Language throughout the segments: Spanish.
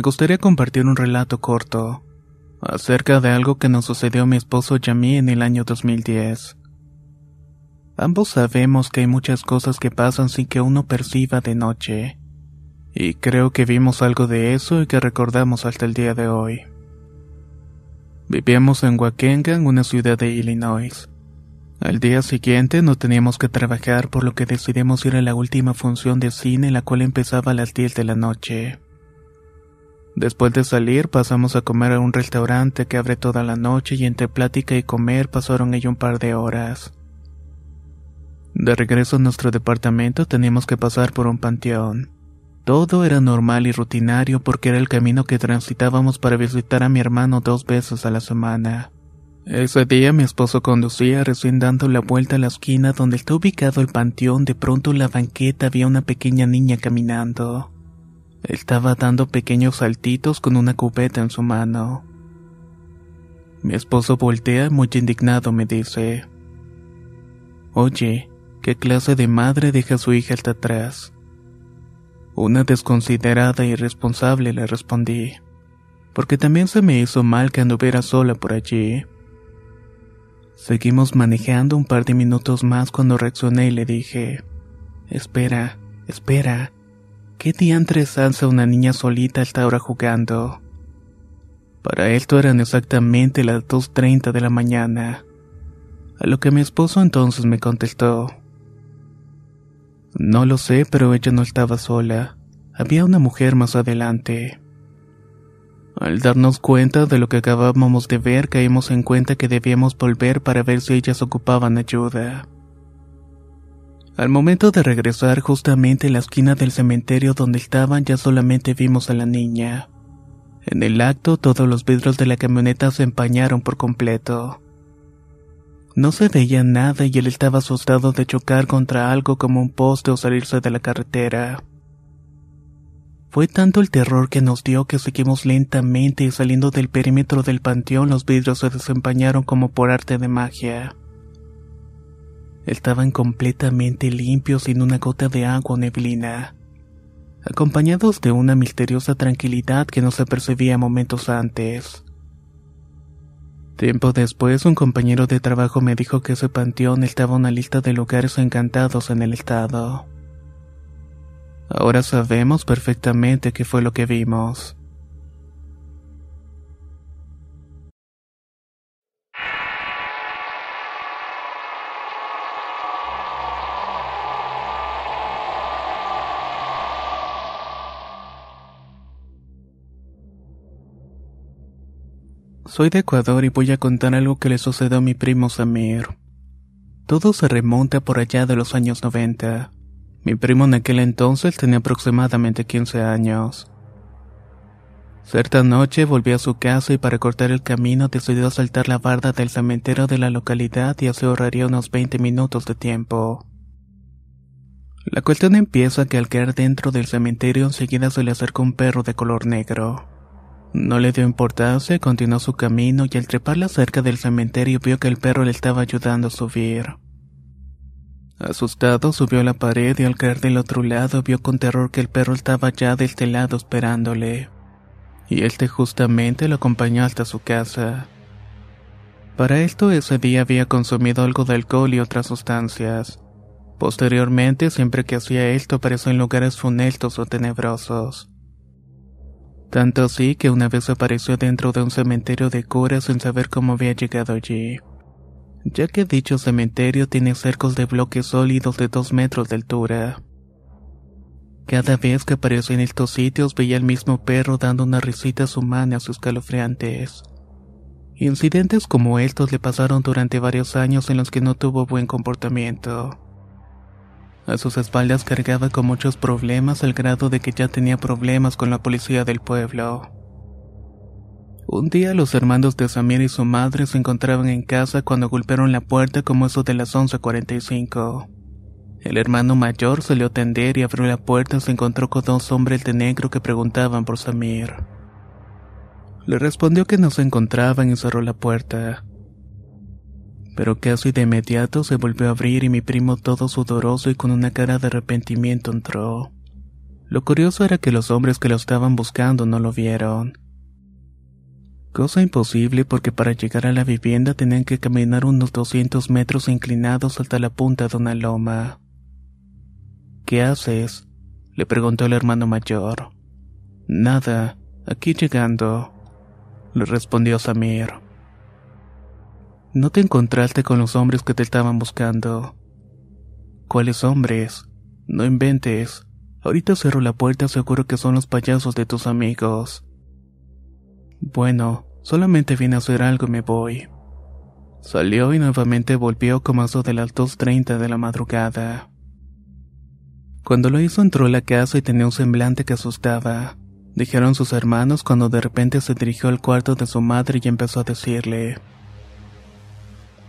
Me gustaría compartir un relato corto acerca de algo que nos sucedió a mi esposo y a mí en el año 2010. Ambos sabemos que hay muchas cosas que pasan sin que uno perciba de noche, y creo que vimos algo de eso y que recordamos hasta el día de hoy. Vivíamos en Waukegan, una ciudad de Illinois. Al día siguiente no teníamos que trabajar por lo que decidimos ir a la última función de cine la cual empezaba a las 10 de la noche. Después de salir pasamos a comer a un restaurante que abre toda la noche y entre plática y comer pasaron ahí un par de horas. De regreso a nuestro departamento teníamos que pasar por un panteón. Todo era normal y rutinario porque era el camino que transitábamos para visitar a mi hermano dos veces a la semana. Ese día mi esposo conducía recién dando la vuelta a la esquina donde está ubicado el panteón, de pronto en la banqueta había una pequeña niña caminando. Estaba dando pequeños saltitos con una cubeta en su mano. Mi esposo voltea muy indignado me dice, Oye, ¿qué clase de madre deja a su hija hasta atrás? Una desconsiderada e irresponsable le respondí, porque también se me hizo mal que anduviera sola por allí. Seguimos manejando un par de minutos más cuando reaccioné y le dije, Espera, espera. ¿Qué diantres alza una niña solita a esta hora jugando? Para esto eran exactamente las 2.30 de la mañana. A lo que mi esposo entonces me contestó. No lo sé, pero ella no estaba sola. Había una mujer más adelante. Al darnos cuenta de lo que acabábamos de ver, caímos en cuenta que debíamos volver para ver si ellas ocupaban ayuda. Al momento de regresar justamente en la esquina del cementerio donde estaban ya solamente vimos a la niña. En el acto todos los vidrios de la camioneta se empañaron por completo. No se veía nada y él estaba asustado de chocar contra algo como un poste o salirse de la carretera. Fue tanto el terror que nos dio que seguimos lentamente y saliendo del perímetro del panteón los vidrios se desempañaron como por arte de magia. Estaban completamente limpios sin una gota de agua o neblina, acompañados de una misteriosa tranquilidad que no se percibía momentos antes. Tiempo después, un compañero de trabajo me dijo que ese panteón estaba en una lista de lugares encantados en el estado. Ahora sabemos perfectamente qué fue lo que vimos. Soy de Ecuador y voy a contar algo que le sucedió a mi primo Samir. Todo se remonta por allá de los años 90. Mi primo en aquel entonces tenía aproximadamente 15 años. Cierta noche volvió a su casa y para cortar el camino decidió saltar la barda del cementerio de la localidad y así ahorraría unos 20 minutos de tiempo. La cuestión empieza que al quedar dentro del cementerio enseguida se le acercó un perro de color negro. No le dio importancia, continuó su camino y al treparla cerca del cementerio vio que el perro le estaba ayudando a subir. Asustado subió a la pared y al caer del otro lado vio con terror que el perro estaba ya de este lado esperándole. Y este justamente lo acompañó hasta su casa. Para esto ese día había consumido algo de alcohol y otras sustancias. Posteriormente, siempre que hacía esto apareció en lugares funestos o tenebrosos. Tanto así que una vez apareció dentro de un cementerio de curas sin saber cómo había llegado allí ya que dicho cementerio tiene cercos de bloques sólidos de dos metros de altura. Cada vez que aparecía en estos sitios veía al mismo perro dando unas risitas humanas escalofriantes. Incidentes como estos le pasaron durante varios años en los que no tuvo buen comportamiento. A sus espaldas cargaba con muchos problemas al grado de que ya tenía problemas con la policía del pueblo. Un día los hermanos de Samir y su madre se encontraban en casa cuando golpearon la puerta como eso de las 11.45. El hermano mayor salió a atender y abrió la puerta y se encontró con dos hombres de negro que preguntaban por Samir. Le respondió que no se encontraban y cerró la puerta. Pero casi de inmediato se volvió a abrir y mi primo todo sudoroso y con una cara de arrepentimiento entró. Lo curioso era que los hombres que lo estaban buscando no lo vieron. Cosa imposible porque para llegar a la vivienda tenían que caminar unos 200 metros inclinados hasta la punta de una loma. ¿Qué haces? le preguntó el hermano mayor. Nada, aquí llegando, le respondió Samir. No te encontraste con los hombres que te estaban buscando. ¿Cuáles hombres? No inventes. Ahorita cierro la puerta, seguro que son los payasos de tus amigos. Bueno, solamente vine a hacer algo y me voy. Salió y nuevamente volvió como a eso de las 2.30 de la madrugada. Cuando lo hizo entró a la casa y tenía un semblante que asustaba. Dijeron sus hermanos cuando de repente se dirigió al cuarto de su madre y empezó a decirle,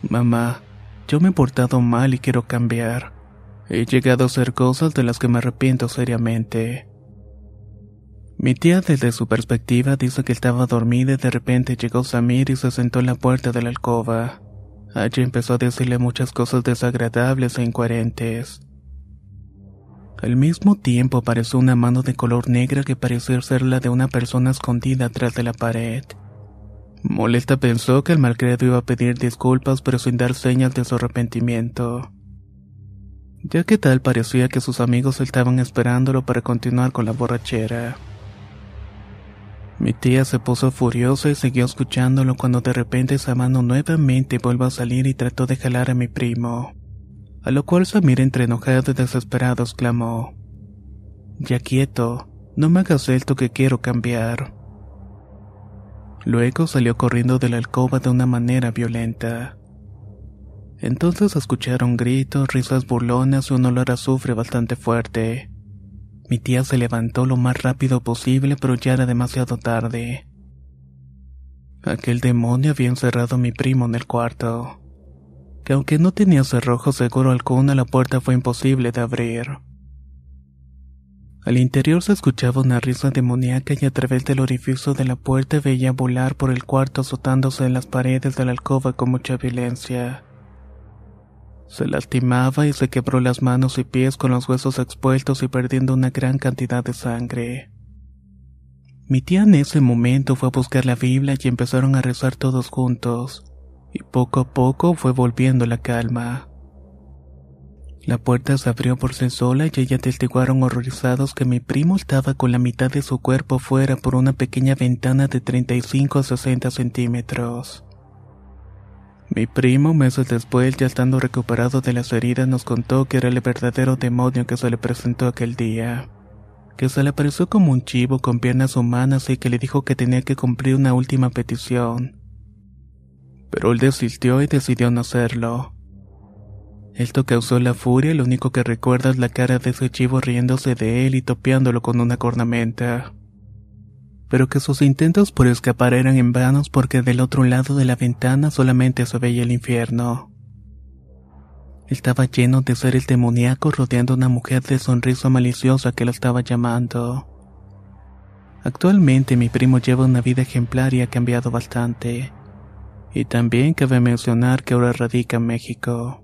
Mamá, yo me he portado mal y quiero cambiar. He llegado a hacer cosas de las que me arrepiento seriamente. Mi tía desde su perspectiva dice que estaba dormida y de repente llegó Samir y se sentó en la puerta de la alcoba. Allí empezó a decirle muchas cosas desagradables e incoherentes. Al mismo tiempo apareció una mano de color negra que parecía ser la de una persona escondida atrás de la pared. Molesta pensó que el malcriado iba a pedir disculpas pero sin dar señas de su arrepentimiento. Ya que tal parecía que sus amigos estaban esperándolo para continuar con la borrachera. Mi tía se puso furiosa y siguió escuchándolo cuando de repente esa mano nuevamente vuelve a salir y trató de jalar a mi primo. A lo cual Samir entre enojado y desesperado exclamó, Ya quieto, no me hagas esto que quiero cambiar. Luego salió corriendo de la alcoba de una manera violenta. Entonces escucharon gritos, risas burlonas y un olor a azufre bastante fuerte. Mi tía se levantó lo más rápido posible, pero ya era demasiado tarde. Aquel demonio había encerrado a mi primo en el cuarto. Que aunque no tenía cerrojo seguro alguno, la puerta fue imposible de abrir. Al interior se escuchaba una risa demoníaca y a través del orificio de la puerta veía volar por el cuarto azotándose en las paredes de la alcoba con mucha violencia. Se lastimaba y se quebró las manos y pies con los huesos expuestos y perdiendo una gran cantidad de sangre. Mi tía en ese momento fue a buscar la Biblia y empezaron a rezar todos juntos, y poco a poco fue volviendo la calma. La puerta se abrió por sí sola y ella testiguaron horrorizados que mi primo estaba con la mitad de su cuerpo fuera por una pequeña ventana de 35 a 60 centímetros. Mi primo, meses después, ya estando recuperado de las heridas, nos contó que era el verdadero demonio que se le presentó aquel día. Que se le apareció como un chivo con piernas humanas y que le dijo que tenía que cumplir una última petición. Pero él desistió y decidió no hacerlo. Esto causó la furia lo único que recuerda es la cara de ese chivo riéndose de él y topeándolo con una cornamenta pero que sus intentos por escapar eran en vanos porque del otro lado de la ventana solamente se veía el infierno. Estaba lleno de seres demoníacos rodeando a una mujer de sonrisa maliciosa que lo estaba llamando. Actualmente mi primo lleva una vida ejemplar y ha cambiado bastante. Y también cabe mencionar que ahora radica en México.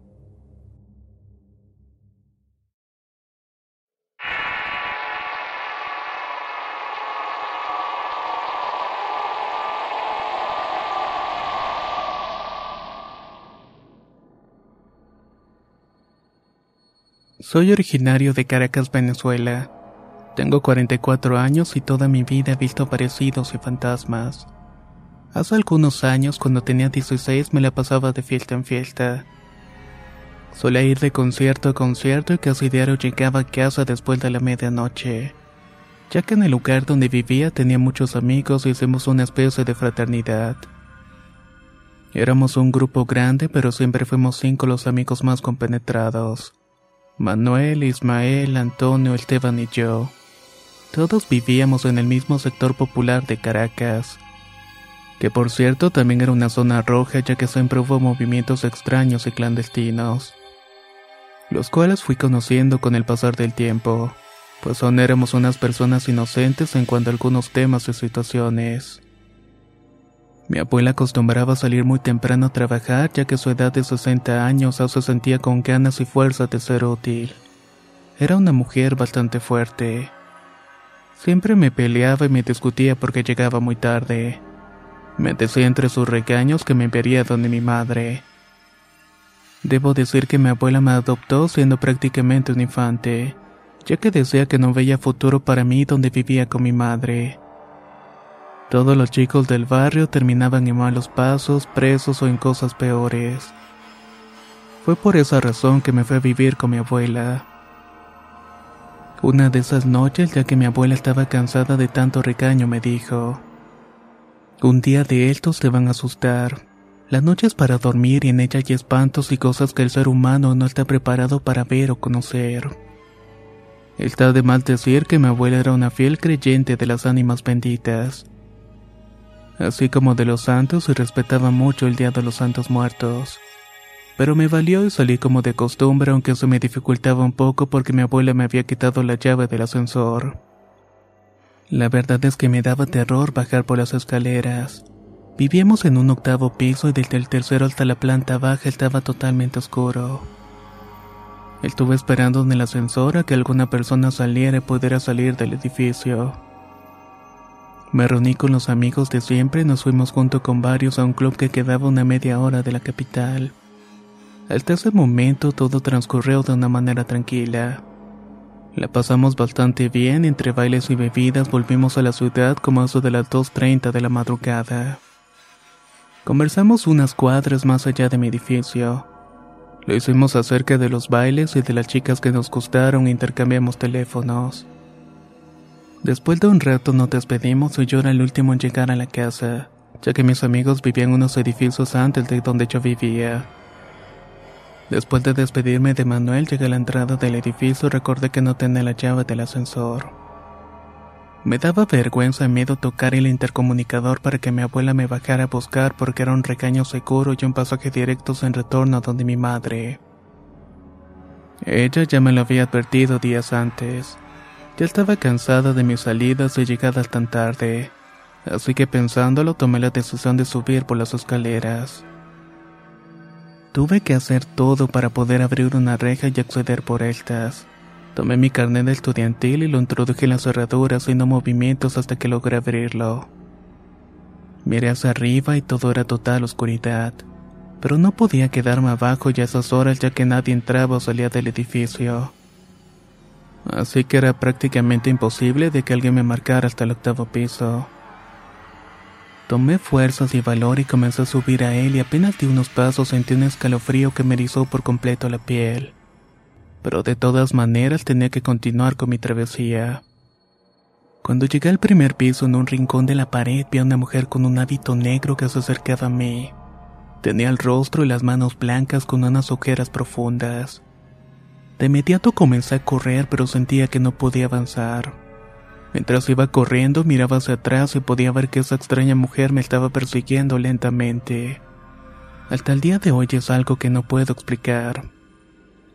Soy originario de Caracas, Venezuela. Tengo 44 años y toda mi vida he visto aparecidos y fantasmas. Hace algunos años, cuando tenía 16, me la pasaba de fiesta en fiesta. Solía ir de concierto a concierto y casi diario llegaba a casa después de la medianoche, ya que en el lugar donde vivía tenía muchos amigos y hicimos una especie de fraternidad. Éramos un grupo grande, pero siempre fuimos cinco los amigos más compenetrados. Manuel, Ismael, Antonio, Esteban y yo. Todos vivíamos en el mismo sector popular de Caracas, que por cierto también era una zona roja ya que siempre hubo movimientos extraños y clandestinos, los cuales fui conociendo con el pasar del tiempo, pues aún éramos unas personas inocentes en cuanto a algunos temas y situaciones. Mi abuela acostumbraba salir muy temprano a trabajar ya que su edad de 60 años aún se sentía con ganas y fuerza de ser útil. Era una mujer bastante fuerte. Siempre me peleaba y me discutía porque llegaba muy tarde. Me decía entre sus regaños que me enviaría donde mi madre. Debo decir que mi abuela me adoptó siendo prácticamente un infante, ya que decía que no veía futuro para mí donde vivía con mi madre. Todos los chicos del barrio terminaban en malos pasos, presos o en cosas peores. Fue por esa razón que me fui a vivir con mi abuela. Una de esas noches, ya que mi abuela estaba cansada de tanto recaño, me dijo, Un día de estos te van a asustar. La noche es para dormir y en ella hay espantos y cosas que el ser humano no está preparado para ver o conocer. Está de mal decir que mi abuela era una fiel creyente de las ánimas benditas así como de los santos y respetaba mucho el Día de los Santos Muertos. Pero me valió y salí como de costumbre aunque eso me dificultaba un poco porque mi abuela me había quitado la llave del ascensor. La verdad es que me daba terror bajar por las escaleras. Vivíamos en un octavo piso y desde el tercero hasta la planta baja estaba totalmente oscuro. Estuve esperando en el ascensor a que alguna persona saliera y pudiera salir del edificio. Me reuní con los amigos de siempre y nos fuimos junto con varios a un club que quedaba una media hora de la capital. Hasta ese momento todo transcurrió de una manera tranquila. La pasamos bastante bien, entre bailes y bebidas volvimos a la ciudad como eso de las 2.30 de la madrugada. Conversamos unas cuadras más allá de mi edificio. Lo hicimos acerca de los bailes y de las chicas que nos gustaron e intercambiamos teléfonos. Después de un rato nos despedimos y yo era el último en llegar a la casa, ya que mis amigos vivían unos edificios antes de donde yo vivía. Después de despedirme de Manuel, llegué a la entrada del edificio y recordé que no tenía la llave del ascensor. Me daba vergüenza y miedo tocar el intercomunicador para que mi abuela me bajara a buscar porque era un recaño seguro y un pasaje directo en retorno a donde mi madre. Ella ya me lo había advertido días antes. Ya estaba cansada de mis salidas y llegadas tan tarde, así que pensándolo tomé la decisión de subir por las escaleras. Tuve que hacer todo para poder abrir una reja y acceder por estas. Tomé mi carnet estudiantil y lo introduje en la cerradura haciendo movimientos hasta que logré abrirlo. Miré hacia arriba y todo era total oscuridad, pero no podía quedarme abajo ya a esas horas ya que nadie entraba o salía del edificio así que era prácticamente imposible de que alguien me marcara hasta el octavo piso. Tomé fuerzas y valor y comencé a subir a él y apenas di unos pasos sentí un escalofrío que me erizó por completo la piel. Pero de todas maneras tenía que continuar con mi travesía. Cuando llegué al primer piso en un rincón de la pared vi a una mujer con un hábito negro que se acercaba a mí. Tenía el rostro y las manos blancas con unas ojeras profundas. De inmediato comencé a correr, pero sentía que no podía avanzar. Mientras iba corriendo, miraba hacia atrás y podía ver que esa extraña mujer me estaba persiguiendo lentamente. Hasta el día de hoy es algo que no puedo explicar.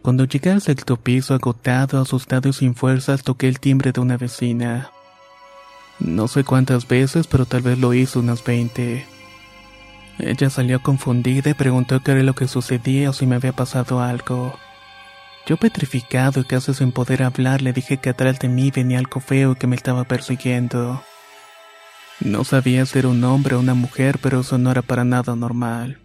Cuando llegué al sexto piso, agotado, asustado y sin fuerzas, toqué el timbre de una vecina. No sé cuántas veces, pero tal vez lo hizo unas veinte. Ella salió confundida y preguntó qué era lo que sucedía o si me había pasado algo. Yo petrificado y casi sin poder hablar le dije que atrás de mí venía algo feo que me estaba persiguiendo. No sabía si era un hombre o una mujer, pero eso no era para nada normal.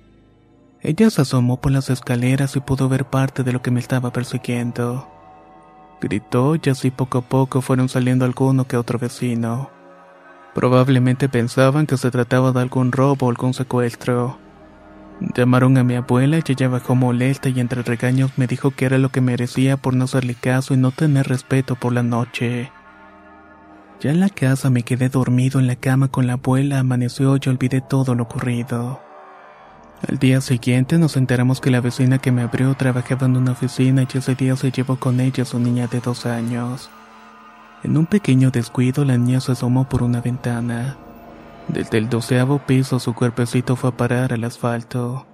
Ella se asomó por las escaleras y pudo ver parte de lo que me estaba persiguiendo. Gritó y así poco a poco fueron saliendo alguno que otro vecino. Probablemente pensaban que se trataba de algún robo o algún secuestro. Llamaron a mi abuela y ella bajó molesta y entre regaños me dijo que era lo que merecía por no hacerle caso y no tener respeto por la noche. Ya en la casa me quedé dormido en la cama con la abuela, amaneció y olvidé todo lo ocurrido. Al día siguiente nos enteramos que la vecina que me abrió trabajaba en una oficina y ese día se llevó con ella a su niña de dos años. En un pequeño descuido la niña se asomó por una ventana. Desde el doceavo piso su cuerpecito fue a parar al asfalto.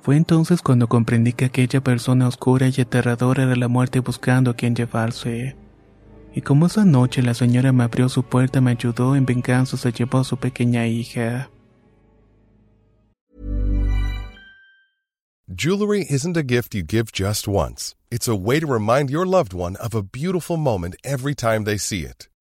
Fue entonces cuando comprendí que aquella persona oscura y aterradora era la muerte buscando a quien llevarse. Y como esa noche la señora me abrió su puerta me ayudó, en venganza se llevó a su pequeña hija. Jewelry isn't a gift you give just once. It's a way to remind your loved one of a beautiful moment every time they see it.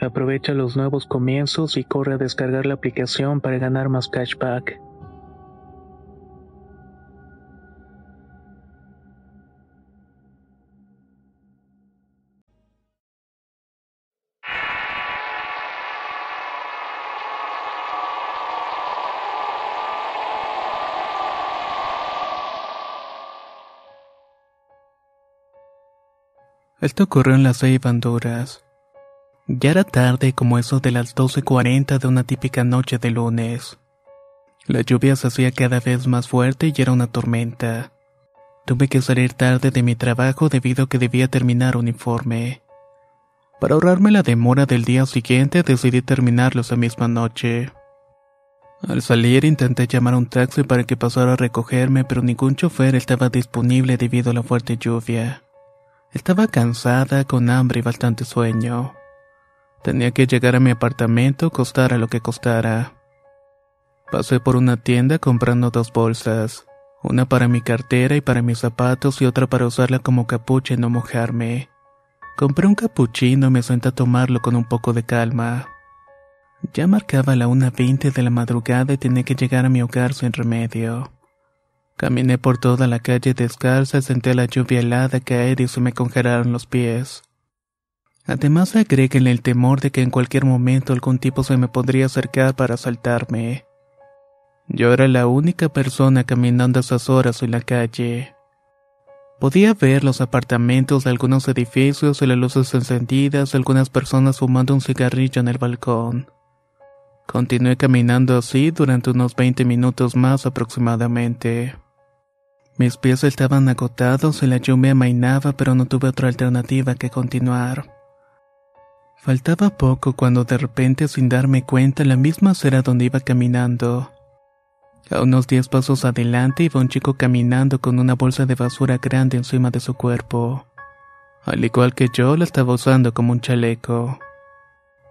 Aprovecha los nuevos comienzos y corre a descargar la aplicación para ganar más cashback. Esto ocurrió en las seis Honduras. Ya era tarde como eso de las 12.40 de una típica noche de lunes. La lluvia se hacía cada vez más fuerte y era una tormenta. Tuve que salir tarde de mi trabajo debido a que debía terminar un informe. Para ahorrarme la demora del día siguiente decidí terminarlo esa misma noche. Al salir intenté llamar a un taxi para que pasara a recogerme, pero ningún chofer estaba disponible debido a la fuerte lluvia. Estaba cansada, con hambre y bastante sueño. Tenía que llegar a mi apartamento, costara lo que costara. Pasé por una tienda comprando dos bolsas, Una para mi cartera y para mis zapatos y otra para usarla como capucha y no mojarme. Compré un capuchino y me senté a tomarlo con un poco de calma. Ya marcaba la 1.20 de la madrugada y tenía que llegar a mi hogar sin remedio. Caminé por toda la calle descalza y senté la lluvia helada caer y se me congelaron los pies. Además agreguen el temor de que en cualquier momento algún tipo se me podría acercar para asaltarme. Yo era la única persona caminando a esas horas en la calle. Podía ver los apartamentos de algunos edificios y las luces encendidas, algunas personas fumando un cigarrillo en el balcón. Continué caminando así durante unos 20 minutos más aproximadamente. Mis pies estaban agotados y la lluvia amainaba, pero no tuve otra alternativa que continuar. Faltaba poco cuando de repente, sin darme cuenta, la misma acera donde iba caminando. A unos diez pasos adelante iba un chico caminando con una bolsa de basura grande encima de su cuerpo. Al igual que yo, la estaba usando como un chaleco.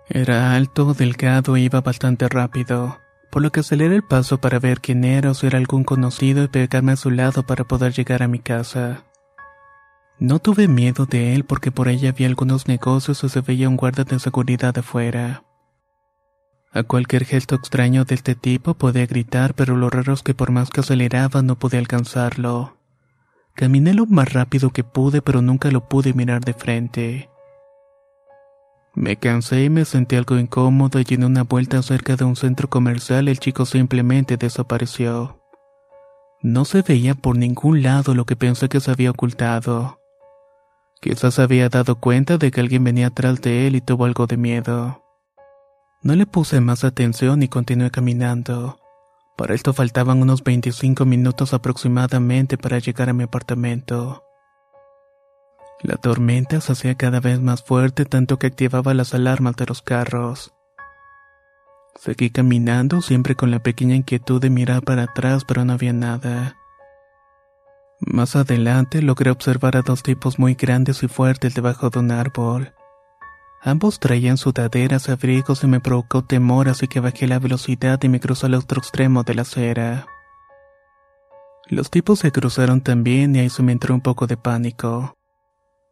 Era alto, delgado e iba bastante rápido, por lo que aceleré el paso para ver quién era o si era algún conocido y pegarme a su lado para poder llegar a mi casa. No tuve miedo de él porque por ella había algunos negocios o se veía un guarda de seguridad afuera. A cualquier gesto extraño de este tipo podía gritar, pero lo raro es que por más que aceleraba no pude alcanzarlo. Caminé lo más rápido que pude, pero nunca lo pude mirar de frente. Me cansé y me sentí algo incómodo y en una vuelta cerca de un centro comercial el chico simplemente desapareció. No se veía por ningún lado lo que pensé que se había ocultado. Quizás había dado cuenta de que alguien venía atrás de él y tuvo algo de miedo. No le puse más atención y continué caminando. Para esto faltaban unos 25 minutos aproximadamente para llegar a mi apartamento. La tormenta se hacía cada vez más fuerte tanto que activaba las alarmas de los carros. Seguí caminando siempre con la pequeña inquietud de mirar para atrás pero no había nada. Más adelante logré observar a dos tipos muy grandes y fuertes debajo de un árbol. Ambos traían sudaderas abrigos y me provocó temor así que bajé la velocidad y me cruzó al otro extremo de la acera. Los tipos se cruzaron también y ahí se me entró un poco de pánico.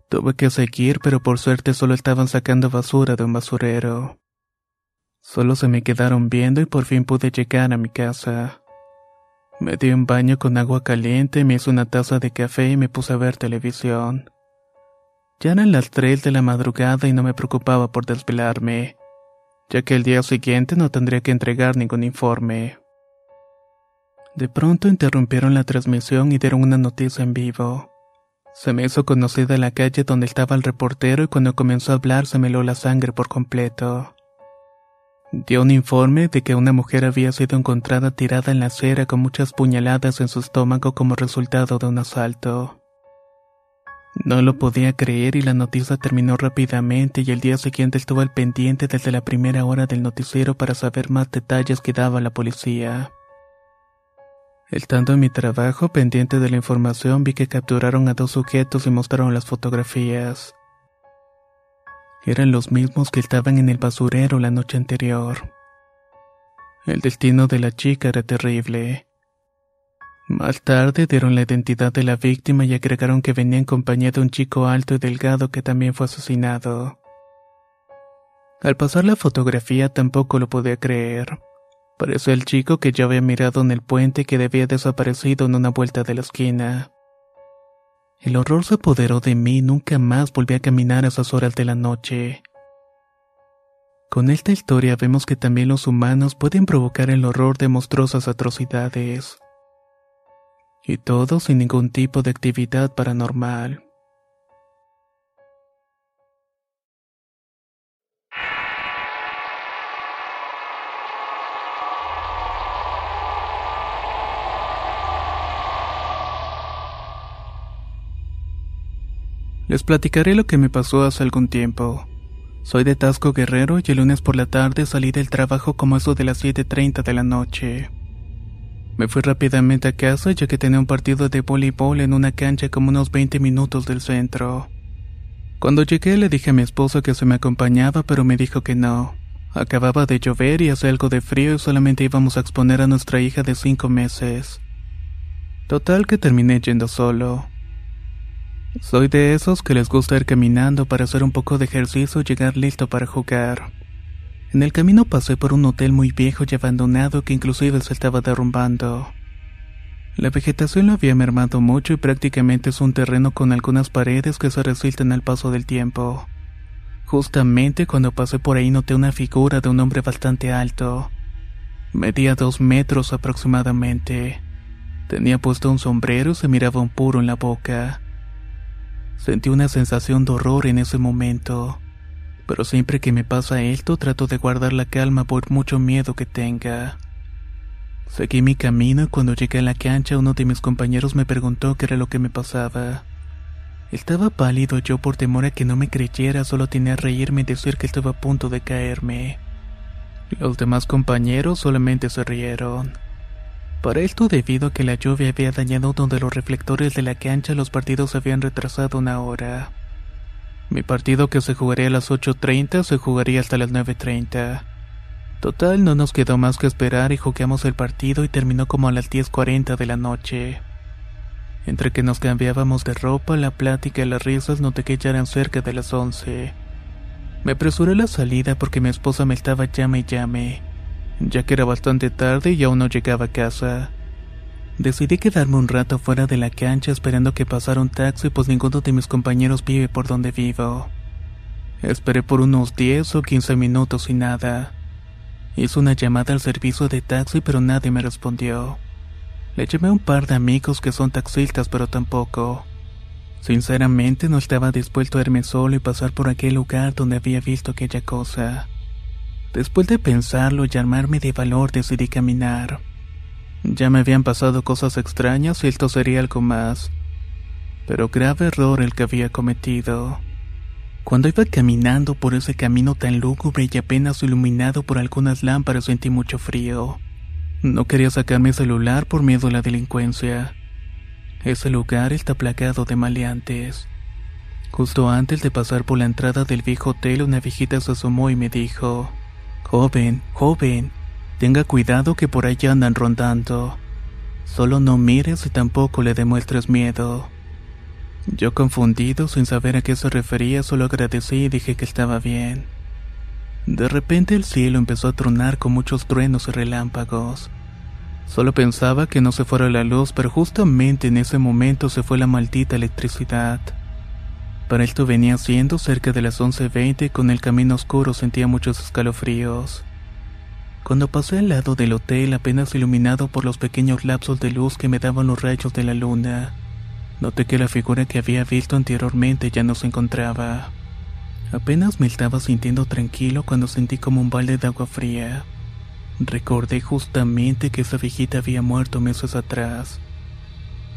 Tuve que seguir, pero por suerte solo estaban sacando basura de un basurero. Solo se me quedaron viendo y por fin pude llegar a mi casa. Me di un baño con agua caliente, me hice una taza de café y me puse a ver televisión. Ya eran las tres de la madrugada y no me preocupaba por desvelarme, ya que el día siguiente no tendría que entregar ningún informe. De pronto interrumpieron la transmisión y dieron una noticia en vivo. Se me hizo conocida la calle donde estaba el reportero y cuando comenzó a hablar se me heló la sangre por completo. Dio un informe de que una mujer había sido encontrada tirada en la acera con muchas puñaladas en su estómago como resultado de un asalto. No lo podía creer y la noticia terminó rápidamente y el día siguiente estuvo al pendiente desde la primera hora del noticiero para saber más detalles que daba la policía. Estando en mi trabajo pendiente de la información vi que capturaron a dos sujetos y mostraron las fotografías. Eran los mismos que estaban en el basurero la noche anterior. El destino de la chica era terrible. Más tarde dieron la identidad de la víctima y agregaron que venía en compañía de un chico alto y delgado que también fue asesinado. Al pasar la fotografía tampoco lo podía creer. Pareció el chico que yo había mirado en el puente que debía desaparecido en una vuelta de la esquina. El horror se apoderó de mí y nunca más volví a caminar a esas horas de la noche. Con esta historia vemos que también los humanos pueden provocar el horror de monstruosas atrocidades. Y todo sin ningún tipo de actividad paranormal. Les platicaré lo que me pasó hace algún tiempo. Soy de Tasco Guerrero y el lunes por la tarde salí del trabajo como eso de las 7.30 de la noche. Me fui rápidamente a casa ya que tenía un partido de voleibol en una cancha como unos 20 minutos del centro. Cuando llegué le dije a mi esposo que se me acompañaba pero me dijo que no. Acababa de llover y hace algo de frío y solamente íbamos a exponer a nuestra hija de 5 meses. Total que terminé yendo solo. Soy de esos que les gusta ir caminando para hacer un poco de ejercicio y llegar listo para jugar. En el camino pasé por un hotel muy viejo y abandonado que inclusive se estaba derrumbando. La vegetación lo había mermado mucho y prácticamente es un terreno con algunas paredes que se resisten al paso del tiempo. Justamente cuando pasé por ahí noté una figura de un hombre bastante alto. Medía dos metros aproximadamente. Tenía puesto un sombrero y se miraba un puro en la boca. Sentí una sensación de horror en ese momento, pero siempre que me pasa esto trato de guardar la calma por mucho miedo que tenga. Seguí mi camino y cuando llegué a la cancha uno de mis compañeros me preguntó qué era lo que me pasaba. Estaba pálido yo por temor a que no me creyera, solo tenía a reírme y decir que estaba a punto de caerme. Los demás compañeros solamente se rieron. Para esto debido a que la lluvia había dañado donde los reflectores de la cancha los partidos habían retrasado una hora. Mi partido que se jugaría a las 8.30 se jugaría hasta las 9.30. Total, no nos quedó más que esperar y jugamos el partido y terminó como a las 10.40 de la noche. Entre que nos cambiábamos de ropa, la plática y las risas noté que ya eran cerca de las once. Me apresuré la salida porque mi esposa me estaba llame y llame, ya que era bastante tarde y aún no llegaba a casa. Decidí quedarme un rato fuera de la cancha esperando que pasara un taxi pues ninguno de mis compañeros vive por donde vivo. Esperé por unos 10 o 15 minutos y nada. Hice una llamada al servicio de taxi pero nadie me respondió. Le llamé a un par de amigos que son taxistas, pero tampoco. Sinceramente no estaba dispuesto a irme solo y pasar por aquel lugar donde había visto aquella cosa. Después de pensarlo y armarme de valor decidí caminar. Ya me habían pasado cosas extrañas y esto sería algo más. Pero grave error el que había cometido. Cuando iba caminando por ese camino tan lúgubre y apenas iluminado por algunas lámparas sentí mucho frío. No quería sacar mi celular por miedo a la delincuencia. Ese lugar está plagado de maleantes. Justo antes de pasar por la entrada del viejo hotel, una viejita se asomó y me dijo, Joven, joven, tenga cuidado que por allá andan rondando. Solo no mires y tampoco le demuestres miedo. Yo confundido, sin saber a qué se refería, solo agradecí y dije que estaba bien. De repente el cielo empezó a tronar con muchos truenos y relámpagos. Solo pensaba que no se fuera la luz, pero justamente en ese momento se fue la maldita electricidad. Para esto venía siendo cerca de las 11.20 y con el camino oscuro sentía muchos escalofríos. Cuando pasé al lado del hotel apenas iluminado por los pequeños lapsos de luz que me daban los rayos de la luna, noté que la figura que había visto anteriormente ya no se encontraba. Apenas me estaba sintiendo tranquilo cuando sentí como un balde de agua fría. Recordé justamente que esa viejita había muerto meses atrás.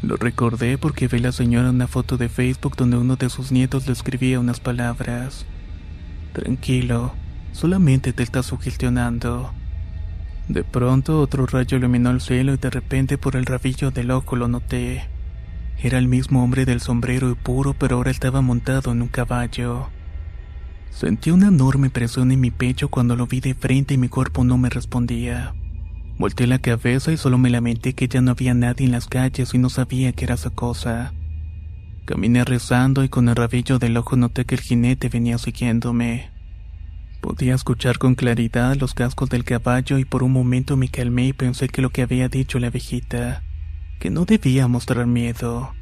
Lo recordé porque vi a la señora una foto de Facebook donde uno de sus nietos le escribía unas palabras. Tranquilo, solamente te estás sugestionando. De pronto otro rayo iluminó el cielo y de repente por el rabillo del ojo lo noté. Era el mismo hombre del sombrero y puro, pero ahora estaba montado en un caballo. Sentí una enorme presión en mi pecho cuando lo vi de frente y mi cuerpo no me respondía. Volté la cabeza y solo me lamenté que ya no había nadie en las calles y no sabía qué era esa cosa. Caminé rezando y con el rabillo del ojo noté que el jinete venía siguiéndome. Podía escuchar con claridad los cascos del caballo y por un momento me calmé y pensé que lo que había dicho la viejita, que no debía mostrar miedo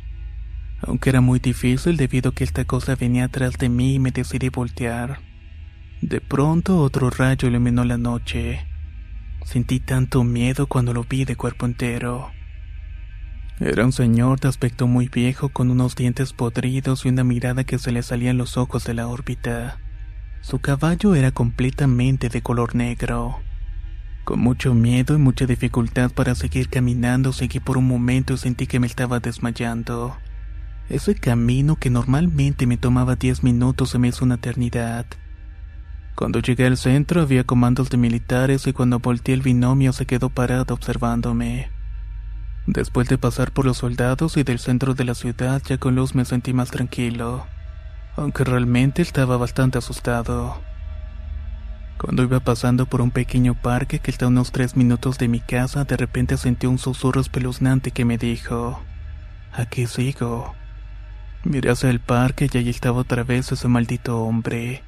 aunque era muy difícil debido a que esta cosa venía atrás de mí y me decidí voltear. De pronto otro rayo iluminó la noche. Sentí tanto miedo cuando lo vi de cuerpo entero. Era un señor de aspecto muy viejo con unos dientes podridos y una mirada que se le salían los ojos de la órbita. Su caballo era completamente de color negro. Con mucho miedo y mucha dificultad para seguir caminando, seguí por un momento y sentí que me estaba desmayando. Ese camino que normalmente me tomaba 10 minutos se me hizo una eternidad. Cuando llegué al centro había comandos de militares y cuando volteé el binomio se quedó parado observándome. Después de pasar por los soldados y del centro de la ciudad ya con luz me sentí más tranquilo, aunque realmente estaba bastante asustado. Cuando iba pasando por un pequeño parque que está a unos tres minutos de mi casa, de repente sentí un susurro espeluznante que me dijo, aquí sigo. Miré hacia el parque y allí estaba otra vez ese maldito hombre.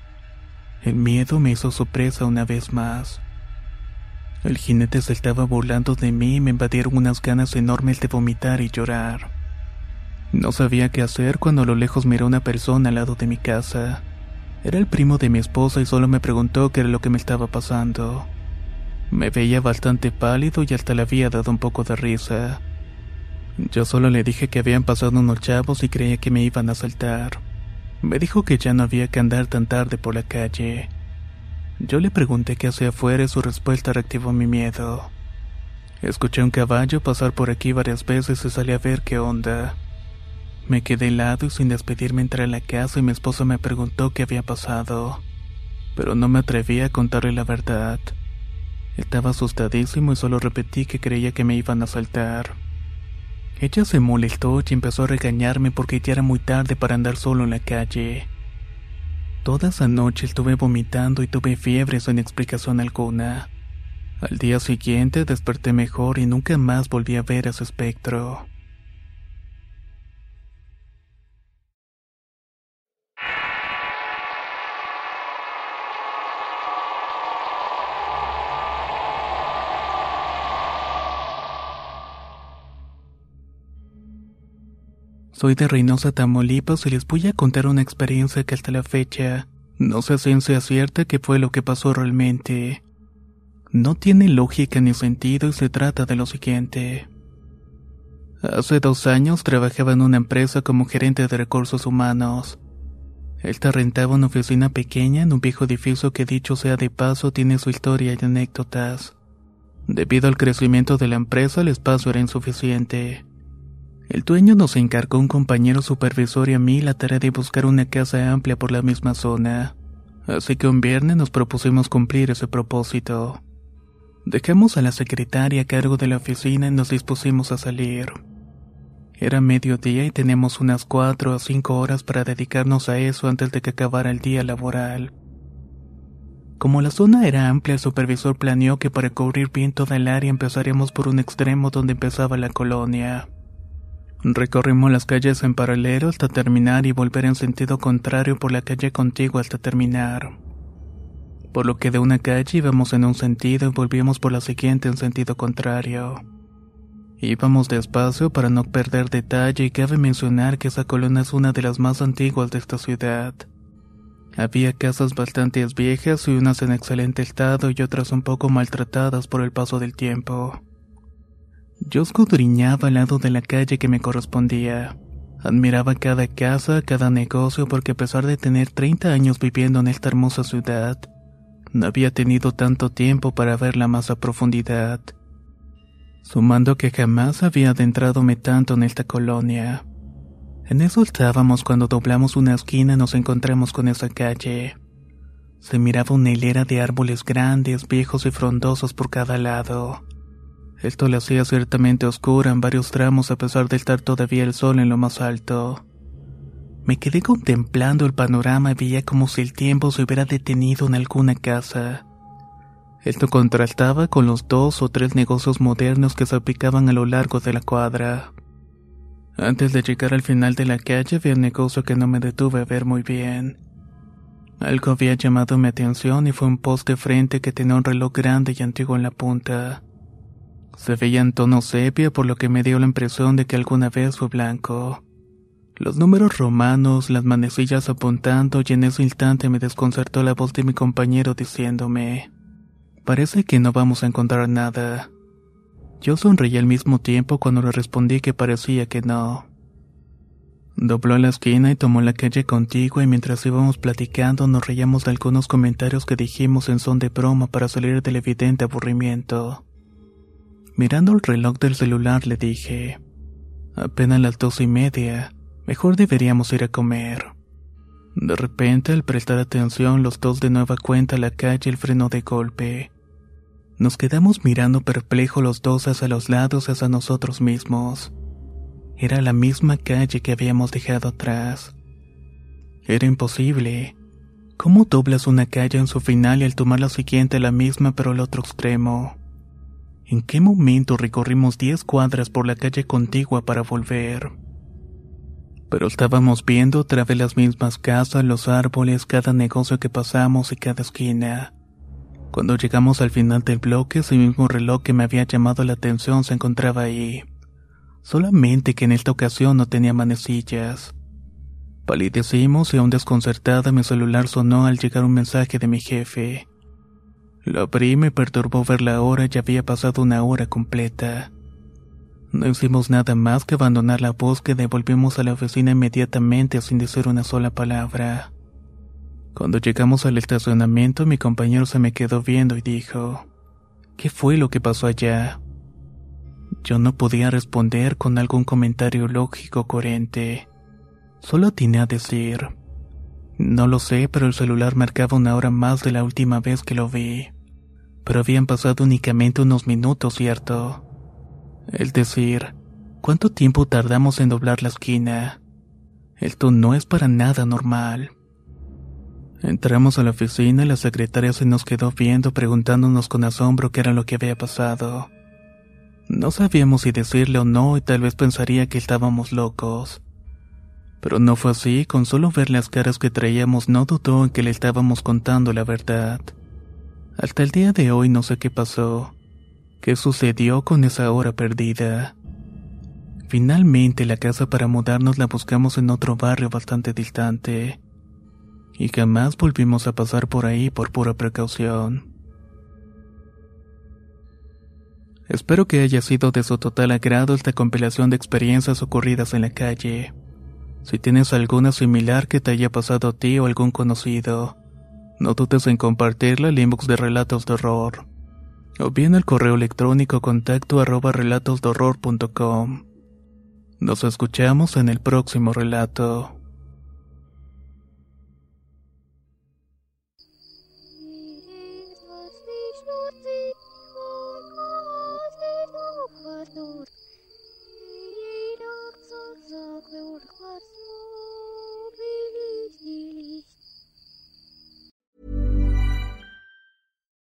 El miedo me hizo su presa una vez más. El jinete se estaba burlando de mí y me invadieron unas ganas enormes de vomitar y llorar. No sabía qué hacer cuando a lo lejos miré a una persona al lado de mi casa. Era el primo de mi esposa y solo me preguntó qué era lo que me estaba pasando. Me veía bastante pálido y hasta le había dado un poco de risa. Yo solo le dije que habían pasado unos chavos y creía que me iban a asaltar. Me dijo que ya no había que andar tan tarde por la calle. Yo le pregunté qué hacía afuera y su respuesta reactivó mi miedo. Escuché un caballo pasar por aquí varias veces y salí a ver qué onda. Me quedé helado y sin despedirme entré a la casa y mi esposa me preguntó qué había pasado. Pero no me atreví a contarle la verdad. Estaba asustadísimo y solo repetí que creía que me iban a asaltar. Ella se molestó y empezó a regañarme porque ya era muy tarde para andar solo en la calle. Toda esa noche estuve vomitando y tuve fiebre sin explicación alguna. Al día siguiente desperté mejor y nunca más volví a ver a ese espectro. Soy de Reynosa, Tamaulipas y les voy a contar una experiencia que hasta la fecha no sé ciencia cierta qué fue lo que pasó realmente. No tiene lógica ni sentido y se trata de lo siguiente. Hace dos años trabajaba en una empresa como gerente de recursos humanos. Esta rentaba una oficina pequeña en un viejo edificio que dicho sea de paso tiene su historia y anécdotas. Debido al crecimiento de la empresa el espacio era insuficiente. El dueño nos encargó un compañero supervisor y a mí la tarea de buscar una casa amplia por la misma zona. Así que un viernes nos propusimos cumplir ese propósito. Dejamos a la secretaria a cargo de la oficina y nos dispusimos a salir. Era mediodía y teníamos unas cuatro o cinco horas para dedicarnos a eso antes de que acabara el día laboral. Como la zona era amplia, el supervisor planeó que para cubrir bien toda el área empezaríamos por un extremo donde empezaba la colonia. Recorrimos las calles en paralelo hasta terminar y volver en sentido contrario por la calle contigua hasta terminar. Por lo que de una calle íbamos en un sentido y volvíamos por la siguiente en sentido contrario. Íbamos despacio para no perder detalle y cabe mencionar que esa colonia es una de las más antiguas de esta ciudad. Había casas bastante viejas y unas en excelente estado y otras un poco maltratadas por el paso del tiempo. Yo escudriñaba al lado de la calle que me correspondía. Admiraba cada casa, cada negocio, porque a pesar de tener 30 años viviendo en esta hermosa ciudad, no había tenido tanto tiempo para verla más a profundidad. Sumando que jamás había adentradome tanto en esta colonia. En eso estábamos cuando doblamos una esquina y nos encontramos con esa calle. Se miraba una hilera de árboles grandes, viejos y frondosos por cada lado. Esto le hacía ciertamente oscura en varios tramos a pesar de estar todavía el sol en lo más alto. Me quedé contemplando el panorama y veía como si el tiempo se hubiera detenido en alguna casa. Esto contrastaba con los dos o tres negocios modernos que se aplicaban a lo largo de la cuadra. Antes de llegar al final de la calle vi un negocio que no me detuve a ver muy bien. Algo había llamado mi atención y fue un poste frente que tenía un reloj grande y antiguo en la punta. Se veía en tono sepia por lo que me dio la impresión de que alguna vez fue blanco. Los números romanos, las manecillas apuntando y en ese instante me desconcertó la voz de mi compañero diciéndome, parece que no vamos a encontrar nada. Yo sonreí al mismo tiempo cuando le respondí que parecía que no. Dobló la esquina y tomó la calle contigo y mientras íbamos platicando nos reíamos de algunos comentarios que dijimos en son de broma para salir del evidente aburrimiento. Mirando el reloj del celular le dije, apenas las dos y media, mejor deberíamos ir a comer. De repente, al prestar atención, los dos de nueva cuenta la calle el freno de golpe. Nos quedamos mirando perplejos los dos hacia los lados hacia nosotros mismos. Era la misma calle que habíamos dejado atrás. Era imposible. ¿Cómo doblas una calle en su final y al tomar la siguiente la misma pero al otro extremo? ¿En qué momento recorrimos 10 cuadras por la calle contigua para volver? Pero estábamos viendo otra vez las mismas casas, los árboles, cada negocio que pasamos y cada esquina. Cuando llegamos al final del bloque, ese mismo reloj que me había llamado la atención se encontraba ahí. Solamente que en esta ocasión no tenía manecillas. Palidecimos y aún desconcertada mi celular sonó al llegar un mensaje de mi jefe. Lo abrí y me perturbó ver la hora y había pasado una hora completa. No hicimos nada más que abandonar la búsqueda y volvimos a la oficina inmediatamente sin decir una sola palabra. Cuando llegamos al estacionamiento mi compañero se me quedó viendo y dijo, ¿qué fue lo que pasó allá? Yo no podía responder con algún comentario lógico coherente. Solo atiné a decir, no lo sé, pero el celular marcaba una hora más de la última vez que lo vi. Pero habían pasado únicamente unos minutos, ¿cierto? Es decir, ¿cuánto tiempo tardamos en doblar la esquina? Esto no es para nada normal. Entramos a la oficina y la secretaria se nos quedó viendo preguntándonos con asombro qué era lo que había pasado. No sabíamos si decirle o no y tal vez pensaría que estábamos locos. Pero no fue así, con solo ver las caras que traíamos no dudó en que le estábamos contando la verdad. Hasta el día de hoy no sé qué pasó, qué sucedió con esa hora perdida. Finalmente la casa para mudarnos la buscamos en otro barrio bastante distante, y jamás volvimos a pasar por ahí por pura precaución. Espero que haya sido de su total agrado esta compilación de experiencias ocurridas en la calle. Si tienes alguna similar que te haya pasado a ti o algún conocido, no dudes en compartirla al inbox de Relatos de Horror o bien al correo electrónico contacto arroba relatosdehorror.com. Nos escuchamos en el próximo relato.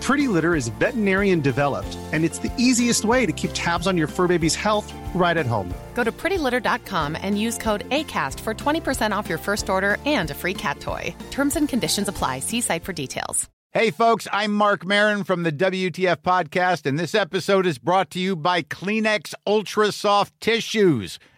Pretty Litter is veterinarian developed, and it's the easiest way to keep tabs on your fur baby's health right at home. Go to prettylitter.com and use code ACAST for 20% off your first order and a free cat toy. Terms and conditions apply. See site for details. Hey, folks, I'm Mark Marin from the WTF Podcast, and this episode is brought to you by Kleenex Ultra Soft Tissues